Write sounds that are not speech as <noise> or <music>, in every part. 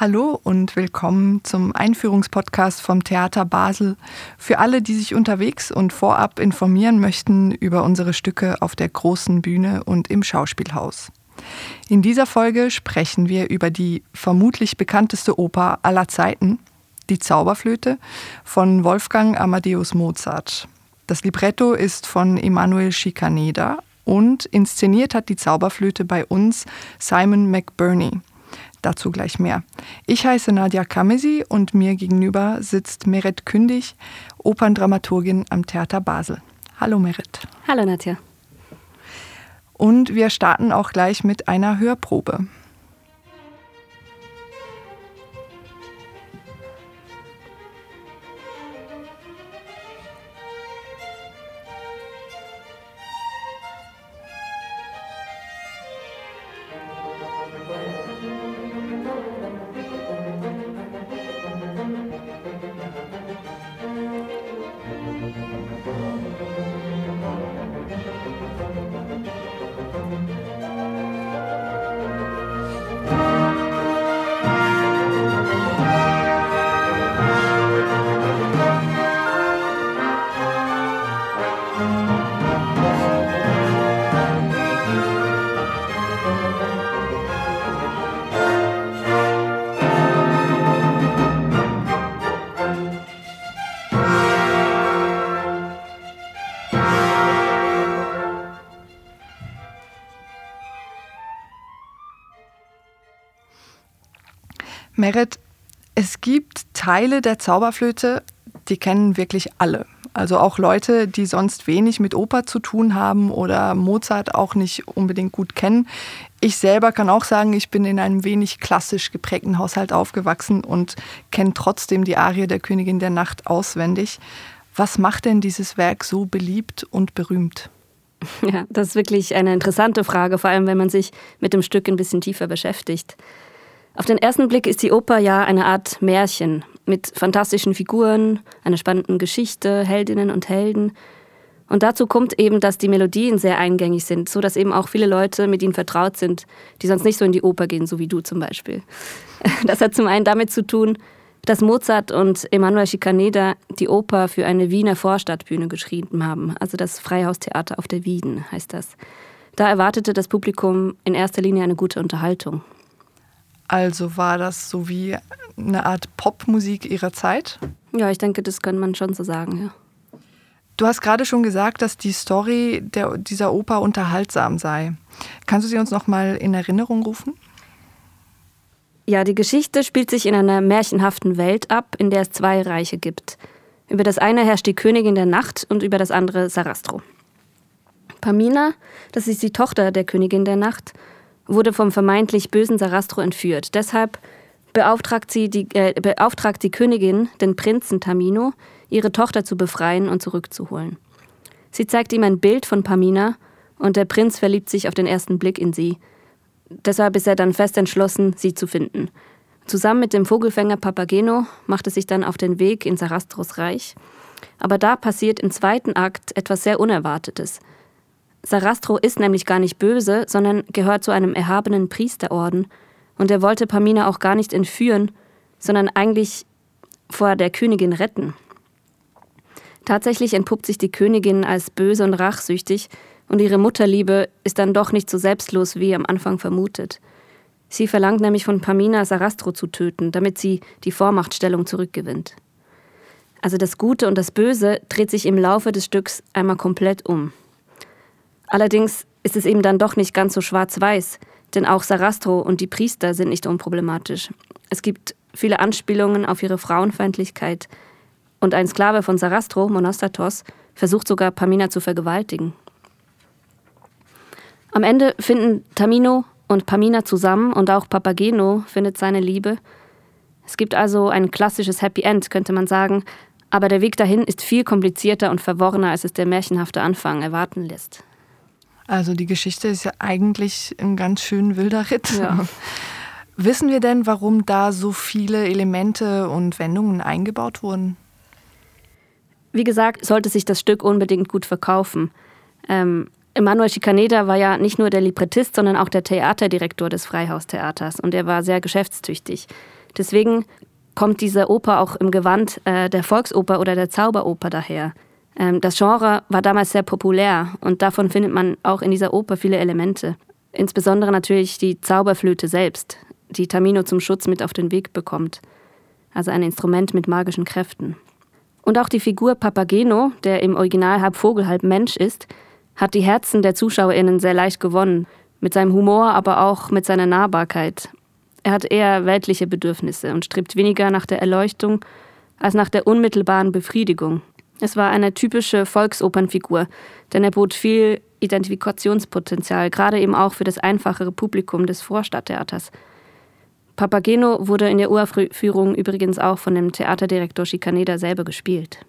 Hallo und willkommen zum Einführungspodcast vom Theater Basel. Für alle, die sich unterwegs und vorab informieren möchten über unsere Stücke auf der großen Bühne und im Schauspielhaus. In dieser Folge sprechen wir über die vermutlich bekannteste Oper aller Zeiten, Die Zauberflöte von Wolfgang Amadeus Mozart. Das Libretto ist von Emanuel Schikaneda und inszeniert hat die Zauberflöte bei uns Simon McBurney. Dazu gleich mehr. Ich heiße Nadja Kamesi und mir gegenüber sitzt Meret Kündig, Operndramaturgin am Theater Basel. Hallo Meret. Hallo Nadja. Und wir starten auch gleich mit einer Hörprobe. Meret, es gibt Teile der Zauberflöte, die kennen wirklich alle. Also auch Leute, die sonst wenig mit Oper zu tun haben oder Mozart auch nicht unbedingt gut kennen. Ich selber kann auch sagen, ich bin in einem wenig klassisch geprägten Haushalt aufgewachsen und kenne trotzdem die Arie der Königin der Nacht auswendig. Was macht denn dieses Werk so beliebt und berühmt? Ja, das ist wirklich eine interessante Frage, vor allem wenn man sich mit dem Stück ein bisschen tiefer beschäftigt. Auf den ersten Blick ist die Oper ja eine Art Märchen mit fantastischen Figuren, einer spannenden Geschichte, Heldinnen und Helden. Und dazu kommt eben, dass die Melodien sehr eingängig sind, so dass eben auch viele Leute mit ihnen vertraut sind, die sonst nicht so in die Oper gehen, so wie du zum Beispiel. <laughs> Das hat zum einen damit zu tun, dass Mozart und Emanuel Schikaneder die Oper für eine Wiener Vorstadtbühne geschrieben haben, also das Freihaustheater auf der Wieden heißt das. Da erwartete das Publikum in erster Linie eine gute Unterhaltung. Also war das so wie eine Art Popmusik ihrer Zeit? Ja, ich denke, das kann man schon so sagen, ja. Du hast gerade schon gesagt, dass die Story der, dieser Oper unterhaltsam sei. Kannst du sie uns noch mal in Erinnerung rufen? Ja, die Geschichte spielt sich in einer märchenhaften Welt ab, in der es zwei Reiche gibt. Über das eine herrscht die Königin der Nacht und über das andere Sarastro. Pamina, das ist die Tochter der Königin der Nacht, wurde vom vermeintlich bösen Sarastro entführt. Deshalb beauftragt, sie die, äh, beauftragt die Königin den Prinzen Tamino, ihre Tochter zu befreien und zurückzuholen. Sie zeigt ihm ein Bild von Pamina und der Prinz verliebt sich auf den ersten Blick in sie. Deshalb ist er dann fest entschlossen, sie zu finden. Zusammen mit dem Vogelfänger Papageno macht er sich dann auf den Weg in Sarastros Reich. Aber da passiert im zweiten Akt etwas sehr Unerwartetes. Sarastro ist nämlich gar nicht böse, sondern gehört zu einem erhabenen Priesterorden. Und er wollte Pamina auch gar nicht entführen, sondern eigentlich vor der Königin retten. Tatsächlich entpuppt sich die Königin als böse und rachsüchtig, und ihre Mutterliebe ist dann doch nicht so selbstlos, wie am Anfang vermutet. Sie verlangt nämlich von Pamina, Sarastro zu töten, damit sie die Vormachtstellung zurückgewinnt. Also das Gute und das Böse dreht sich im Laufe des Stücks einmal komplett um. Allerdings ist es eben dann doch nicht ganz so schwarz-weiß, denn auch Sarastro und die Priester sind nicht unproblematisch. Es gibt viele Anspielungen auf ihre Frauenfeindlichkeit und ein Sklave von Sarastro, Monostatos, versucht sogar Pamina zu vergewaltigen. Am Ende finden Tamino und Pamina zusammen und auch Papageno findet seine Liebe. Es gibt also ein klassisches Happy End, könnte man sagen, aber der Weg dahin ist viel komplizierter und verworrener, als es der märchenhafte Anfang erwarten lässt. Also die Geschichte ist ja eigentlich ein ganz schön wilder Ritt. Ja. <laughs> Wissen wir denn, warum da so viele Elemente und Wendungen eingebaut wurden? Wie gesagt, sollte sich das Stück unbedingt gut verkaufen. Ähm, Emanuel Schikaneda war ja nicht nur der Librettist, sondern auch der Theaterdirektor des Freihaustheaters und er war sehr geschäftstüchtig. Deswegen kommt diese Oper auch im Gewand äh, der Volksoper oder der Zauberoper daher. Ähm, das Genre war damals sehr populär und davon findet man auch in dieser Oper viele Elemente. Insbesondere natürlich die Zauberflöte selbst, die Tamino zum Schutz mit auf den Weg bekommt. Also ein Instrument mit magischen Kräften. Und auch die Figur Papageno, der im Original halb Vogel, halb Mensch ist, hat die Herzen der ZuschauerInnen sehr leicht gewonnen. Mit seinem Humor, aber auch mit seiner Nahbarkeit. Er hat eher weltliche Bedürfnisse und strebt weniger nach der Erleuchtung als nach der unmittelbaren Befriedigung. Es war eine typische Volksopernfigur, denn er bot viel Identifikationspotenzial, gerade eben auch für das einfachere Publikum des Vorstadttheaters. Papageno wurde in der Uraufführung übrigens auch von dem Theaterdirektor Schikaneda selber gespielt.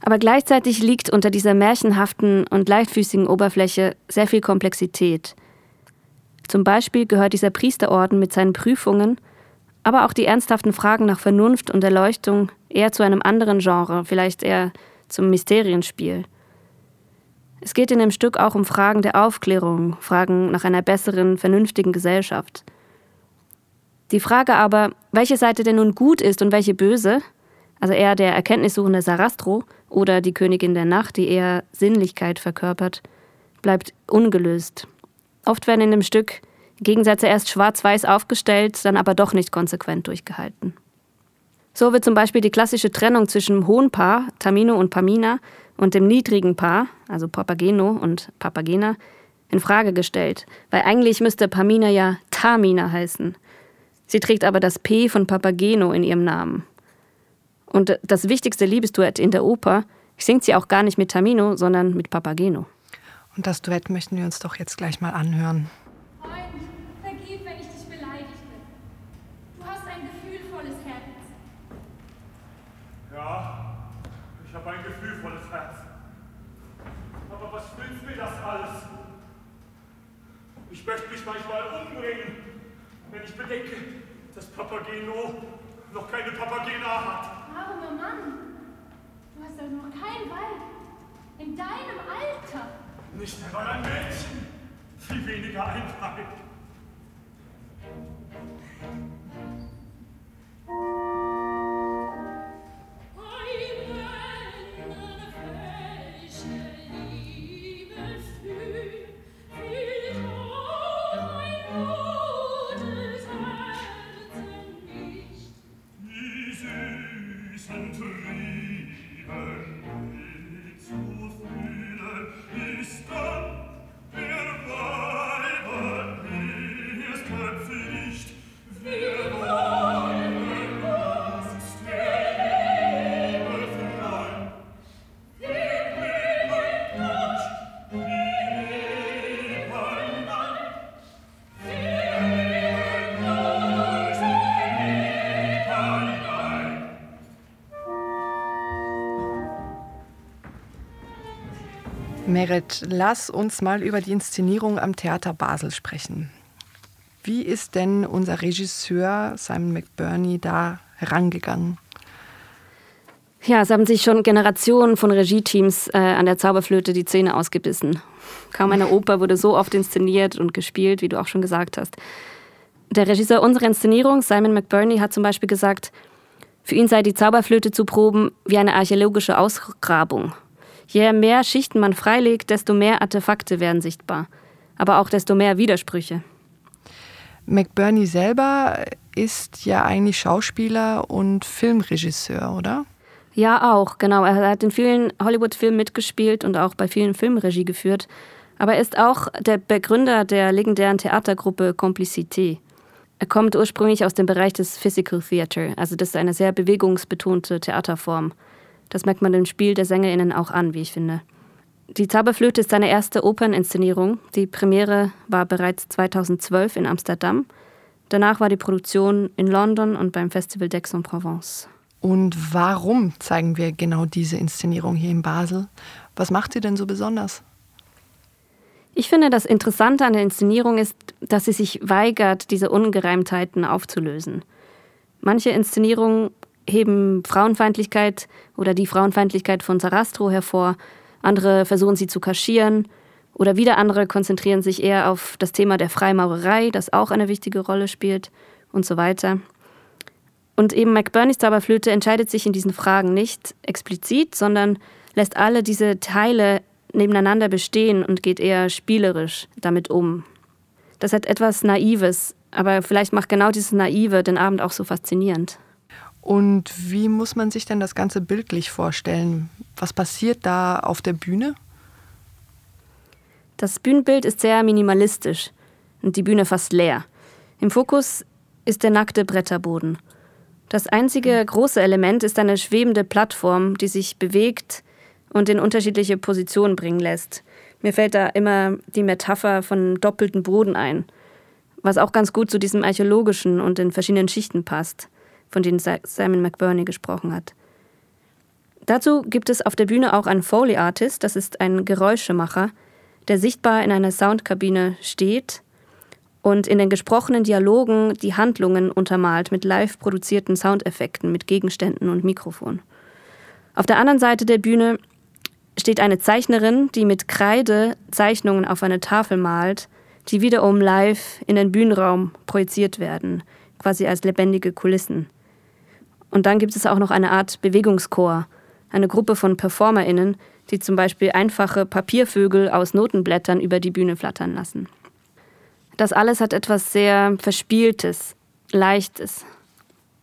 Aber gleichzeitig liegt unter dieser märchenhaften und leichtfüßigen Oberfläche sehr viel Komplexität. Zum Beispiel gehört dieser Priesterorden mit seinen Prüfungen, aber auch die ernsthaften Fragen nach Vernunft und Erleuchtung eher zu einem anderen Genre, vielleicht eher zum Mysterienspiel. Es geht in dem Stück auch um Fragen der Aufklärung, Fragen nach einer besseren, vernünftigen Gesellschaft. Die Frage aber, welche Seite denn nun gut ist und welche böse, also eher der erkenntnissuchende Sarastro oder die Königin der Nacht, die eher Sinnlichkeit verkörpert, bleibt ungelöst. Oft werden in dem Stück Gegensätze erst schwarz-weiß aufgestellt, dann aber doch nicht konsequent durchgehalten. So wird zum Beispiel die klassische Trennung zwischen dem hohen Paar, Tamino und Pamina, und dem niedrigen Paar, also Papageno und Papagena, in Frage gestellt, weil eigentlich müsste Pamina ja Tamina heißen. Sie trägt aber das P von Papageno in ihrem Namen. Und das wichtigste Liebesduett in der Oper singt sie auch gar nicht mit Tamino, sondern mit Papageno. Und das Duett möchten wir uns doch jetzt gleich mal anhören. Freund, vergib, wenn ich dich beleidigt bin. Du hast ein gefühlvolles Herz. Ja, ich habe ein gefühlvolles Herz. Aber was nützt mir das alles? Ich möchte mich manchmal umbringen, wenn ich bedenke, dass Papageno noch keine Papagena hat. Armer Mann, du hast doch noch kein Weib. In deinem Alter. Nicht einmal ein Mädchen, viel weniger ein Weib. Merit, lass uns mal über die Inszenierung am Theater Basel sprechen. Wie ist denn unser Regisseur Simon McBurney da herangegangen? Ja, es haben sich schon Generationen von Regieteams äh, an der Zauberflöte die Zähne ausgebissen. Kaum eine Oper wurde so oft inszeniert und gespielt, wie du auch schon gesagt hast. Der Regisseur unserer Inszenierung, Simon McBurney, hat zum Beispiel gesagt, für ihn sei die Zauberflöte zu proben wie eine archäologische Ausgrabung. Je mehr Schichten man freilegt, desto mehr Artefakte werden sichtbar, aber auch desto mehr Widersprüche. McBurney selber ist ja eigentlich Schauspieler und Filmregisseur, oder? Ja, auch, genau. Er hat in vielen Hollywood-Filmen mitgespielt und auch bei vielen Filmen Regie geführt. Aber er ist auch der Begründer der legendären Theatergruppe Complicité. Er kommt ursprünglich aus dem Bereich des Physical Theater, also das ist eine sehr bewegungsbetonte Theaterform. Das merkt man dem Spiel der SängerInnen auch an, wie ich finde. Die Zauberflöte ist seine erste Operninszenierung. Die Premiere war bereits 2012 in Amsterdam. Danach war die Produktion in London und beim Festival d'Aix-en-Provence. Und warum zeigen wir genau diese Inszenierung hier in Basel? Was macht sie denn so besonders? Ich finde, das Interessante an der Inszenierung ist, dass sie sich weigert, diese Ungereimtheiten aufzulösen. Manche Inszenierungen heben Frauenfeindlichkeit oder die Frauenfeindlichkeit von Sarastro hervor, andere versuchen sie zu kaschieren oder wieder andere konzentrieren sich eher auf das Thema der Freimaurerei, das auch eine wichtige Rolle spielt und so weiter. Und eben McBurneys Zauberflöte entscheidet sich in diesen Fragen nicht explizit, sondern lässt alle diese Teile nebeneinander bestehen und geht eher spielerisch damit um. Das hat etwas Naives, aber vielleicht macht genau dieses Naive den Abend auch so faszinierend. Und wie muss man sich denn das Ganze bildlich vorstellen? Was passiert da auf der Bühne? Das Bühnenbild ist sehr minimalistisch und die Bühne fast leer. Im Fokus ist der nackte Bretterboden. Das einzige große Element ist eine schwebende Plattform, die sich bewegt und in unterschiedliche Positionen bringen lässt. Mir fällt da immer die Metapher von doppelten Boden ein, was auch ganz gut zu diesem archäologischen und den verschiedenen Schichten passt, von denen Simon McBurney gesprochen hat. Dazu gibt es auf der Bühne auch einen Foley Artist, das ist ein Geräuschemacher, der sichtbar in einer Soundkabine steht und in den gesprochenen Dialogen die Handlungen untermalt mit live produzierten Soundeffekten, mit Gegenständen und Mikrofon. Auf der anderen Seite der Bühne steht eine Zeichnerin, die mit Kreide Zeichnungen auf eine Tafel malt, die wiederum live in den Bühnenraum projiziert werden, quasi als lebendige Kulissen. Und dann gibt es auch noch eine Art Bewegungschor, eine Gruppe von PerformerInnen, die zum Beispiel einfache Papiervögel aus Notenblättern über die Bühne flattern lassen. Das alles hat etwas sehr Verspieltes, Leichtes.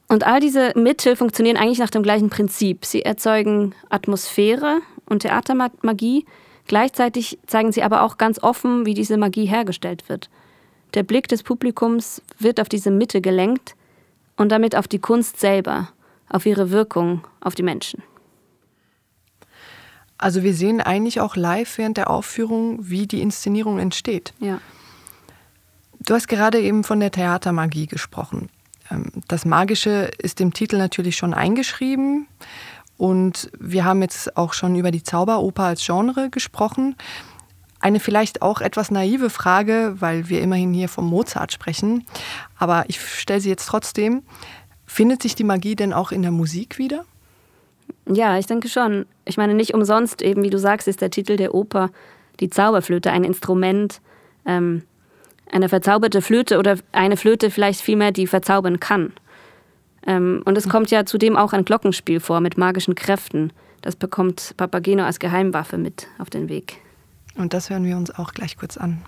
Und all diese Mittel funktionieren eigentlich nach dem gleichen Prinzip. Sie erzeugen Atmosphäre und Theatermagie, gleichzeitig zeigen sie aber auch ganz offen, wie diese Magie hergestellt wird. Der Blick des Publikums wird auf diese Mitte gelenkt und damit auf die Kunst selber, auf ihre Wirkung auf die Menschen. Also wir sehen eigentlich auch live während der Aufführung, wie die Inszenierung entsteht. Ja. Du hast gerade eben von der Theatermagie gesprochen. Ähm, das Magische ist im Titel natürlich schon eingeschrieben. Und wir haben jetzt auch schon über die Zauberoper als Genre gesprochen. Eine vielleicht auch etwas naive Frage, weil wir immerhin hier vom Mozart sprechen. Aber ich stelle sie jetzt trotzdem. Findet sich die Magie denn auch in der Musik wieder? Ja, ich denke schon. Ich meine, nicht umsonst, eben wie du sagst, ist der Titel der Oper die Zauberflöte ein Instrument, ähm, eine verzauberte Flöte oder eine Flöte vielleicht vielmehr, die verzaubern kann. Ähm, und es kommt ja zudem auch ein Glockenspiel vor mit magischen Kräften. Das bekommt Papageno als Geheimwaffe mit auf den Weg. Und das hören wir uns auch gleich kurz an.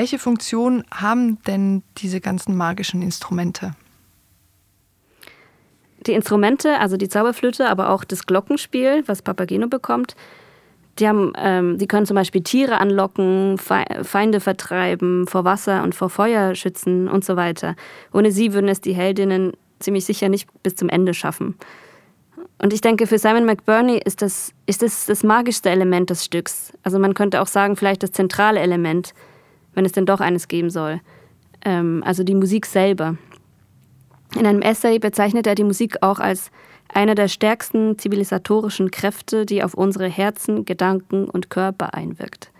Welche Funktion haben denn diese ganzen magischen Instrumente? Die Instrumente, also die Zauberflöte, aber auch das Glockenspiel, was Papageno bekommt, die, haben, ähm, die können zum Beispiel Tiere anlocken, Feinde vertreiben, vor Wasser und vor Feuer schützen und so weiter. Ohne sie würden es die Heldinnen ziemlich sicher nicht bis zum Ende schaffen. Und ich denke, für Simon McBurney ist das, ist das das magischste Element des Stücks. Also man könnte auch sagen, vielleicht das zentrale Element wenn es denn doch eines geben soll. Ähm, also die Musik selber. In einem Essay bezeichnet er die Musik auch als eine der stärksten zivilisatorischen Kräfte, die auf unsere Herzen, Gedanken und Körper einwirkt.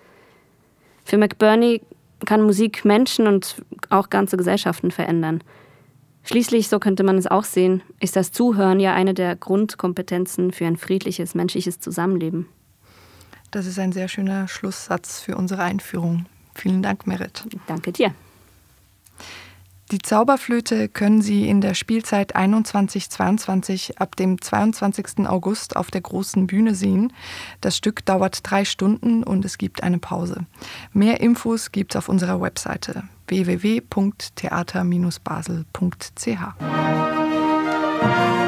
Für McBurney kann Musik Menschen und auch ganze Gesellschaften verändern. Schließlich, so könnte man es auch sehen, ist das Zuhören ja eine der Grundkompetenzen für ein friedliches menschliches Zusammenleben. Das ist ein sehr schöner Schlusssatz für unsere Einführung. Vielen Dank, Merit. Danke dir. Die Zauberflöte können Sie in der Spielzeit 21-22 ab dem 22. August auf der großen Bühne sehen. Das Stück dauert drei Stunden und es gibt eine Pause. Mehr Infos gibt es auf unserer Webseite www.theater-basel.ch.